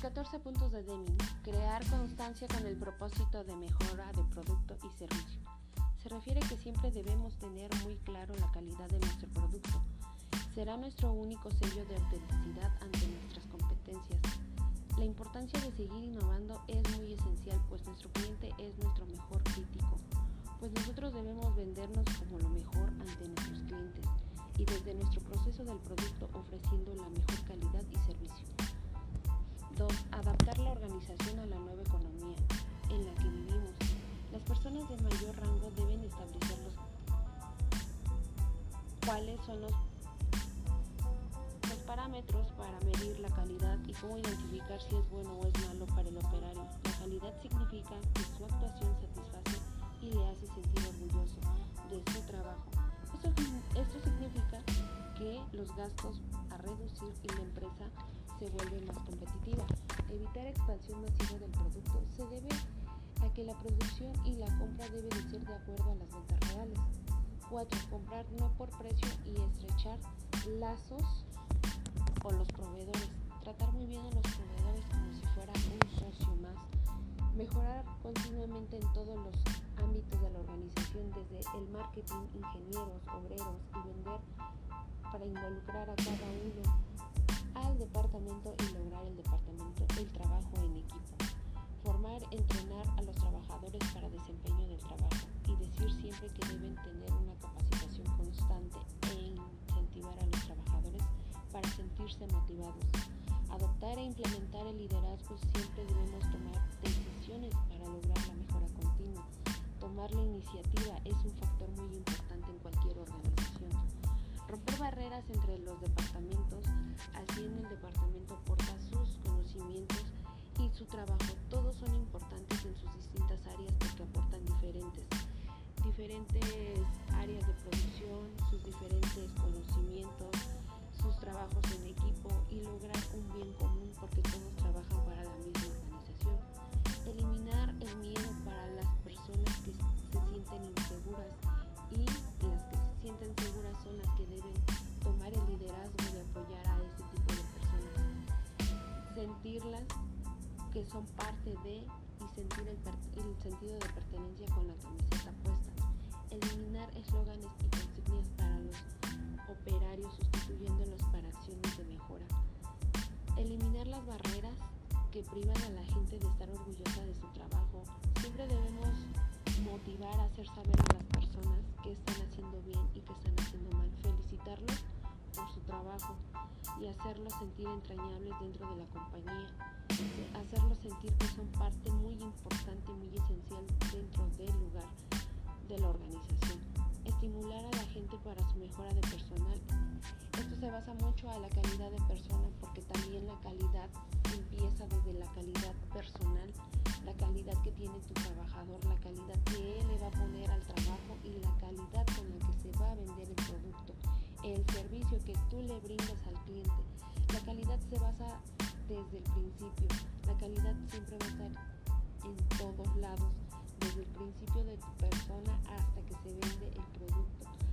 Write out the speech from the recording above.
14 puntos de Deming. Crear constancia con el propósito de mejora de producto y servicio. Se refiere que siempre debemos tener muy claro la calidad de nuestro producto. Será nuestro único sello de autenticidad ante nuestras competencias. La importancia de seguir innovando es muy esencial, pues nuestro cliente es nuestro mejor crítico, pues nosotros debemos vendernos como lo mejor ante nuestros clientes y desde nuestro proceso del producto ofreciendo la mejor mayor rango deben establecer los cuáles son los, los parámetros para medir la calidad y cómo identificar si es bueno o es malo para el operario. La calidad significa que su actuación satisface y le hace sentir orgulloso de su trabajo. Esto, esto significa que los gastos a reducir y la empresa se vuelve más competitiva. Evitar expansión masiva del producto se debe a que la producción y la compra deben de ser de acuerdo a las ventas reales. 4. Comprar no por precio y estrechar lazos con los proveedores. Tratar muy bien a los proveedores como si fuera un socio más. Mejorar continuamente en todos los ámbitos de la organización, desde el marketing, ingenieros, obreros y vender para involucrar a cada uno al departamento y lograr el departamento el trabajo en equipo. Formar, entrenar a los trabajadores para desempeño del trabajo y decir siempre que deben tener una capacitación constante e incentivar a los trabajadores para sentirse motivados. Adoptar e implementar el liderazgo siempre debemos tomar decisiones para lograr la mejora continua. Tomar la iniciativa es un factor muy importante en cualquier organización. Romper barreras entre los departamentos así en el departamento aporta sus conocimientos y su trabajo. Todos son importantes son parte de y sentir el, sentido de pertenencia con la camiseta puesta. Eliminar eslóganes y consignias para los operarios sustituyéndolos para acciones de mejora. Eliminar las barreras que privan a la gente de estar orgullosa de su trabajo. Siempre debemos motivar a hacer saber a las personas que están haciendo bien y que están haciendo mal. Felicitarlos por su trabajo y hacerlos sentir entrañables dentro de la compañía. Hacerlos sentir que son parte muy importante, muy esencial dentro del lugar de la organización. Estimular a la gente para su mejora de personal. Esto se basa mucho a la calidad de persona porque también la calidad empieza desde la calidad personal, la calidad que tiene tu trabajador, la calidad que él le va a poner al trabajo y la calidad brindas al cliente. La calidad se basa desde el principio, la calidad siempre va a estar en todos lados, desde el principio de tu persona hasta que se vende el producto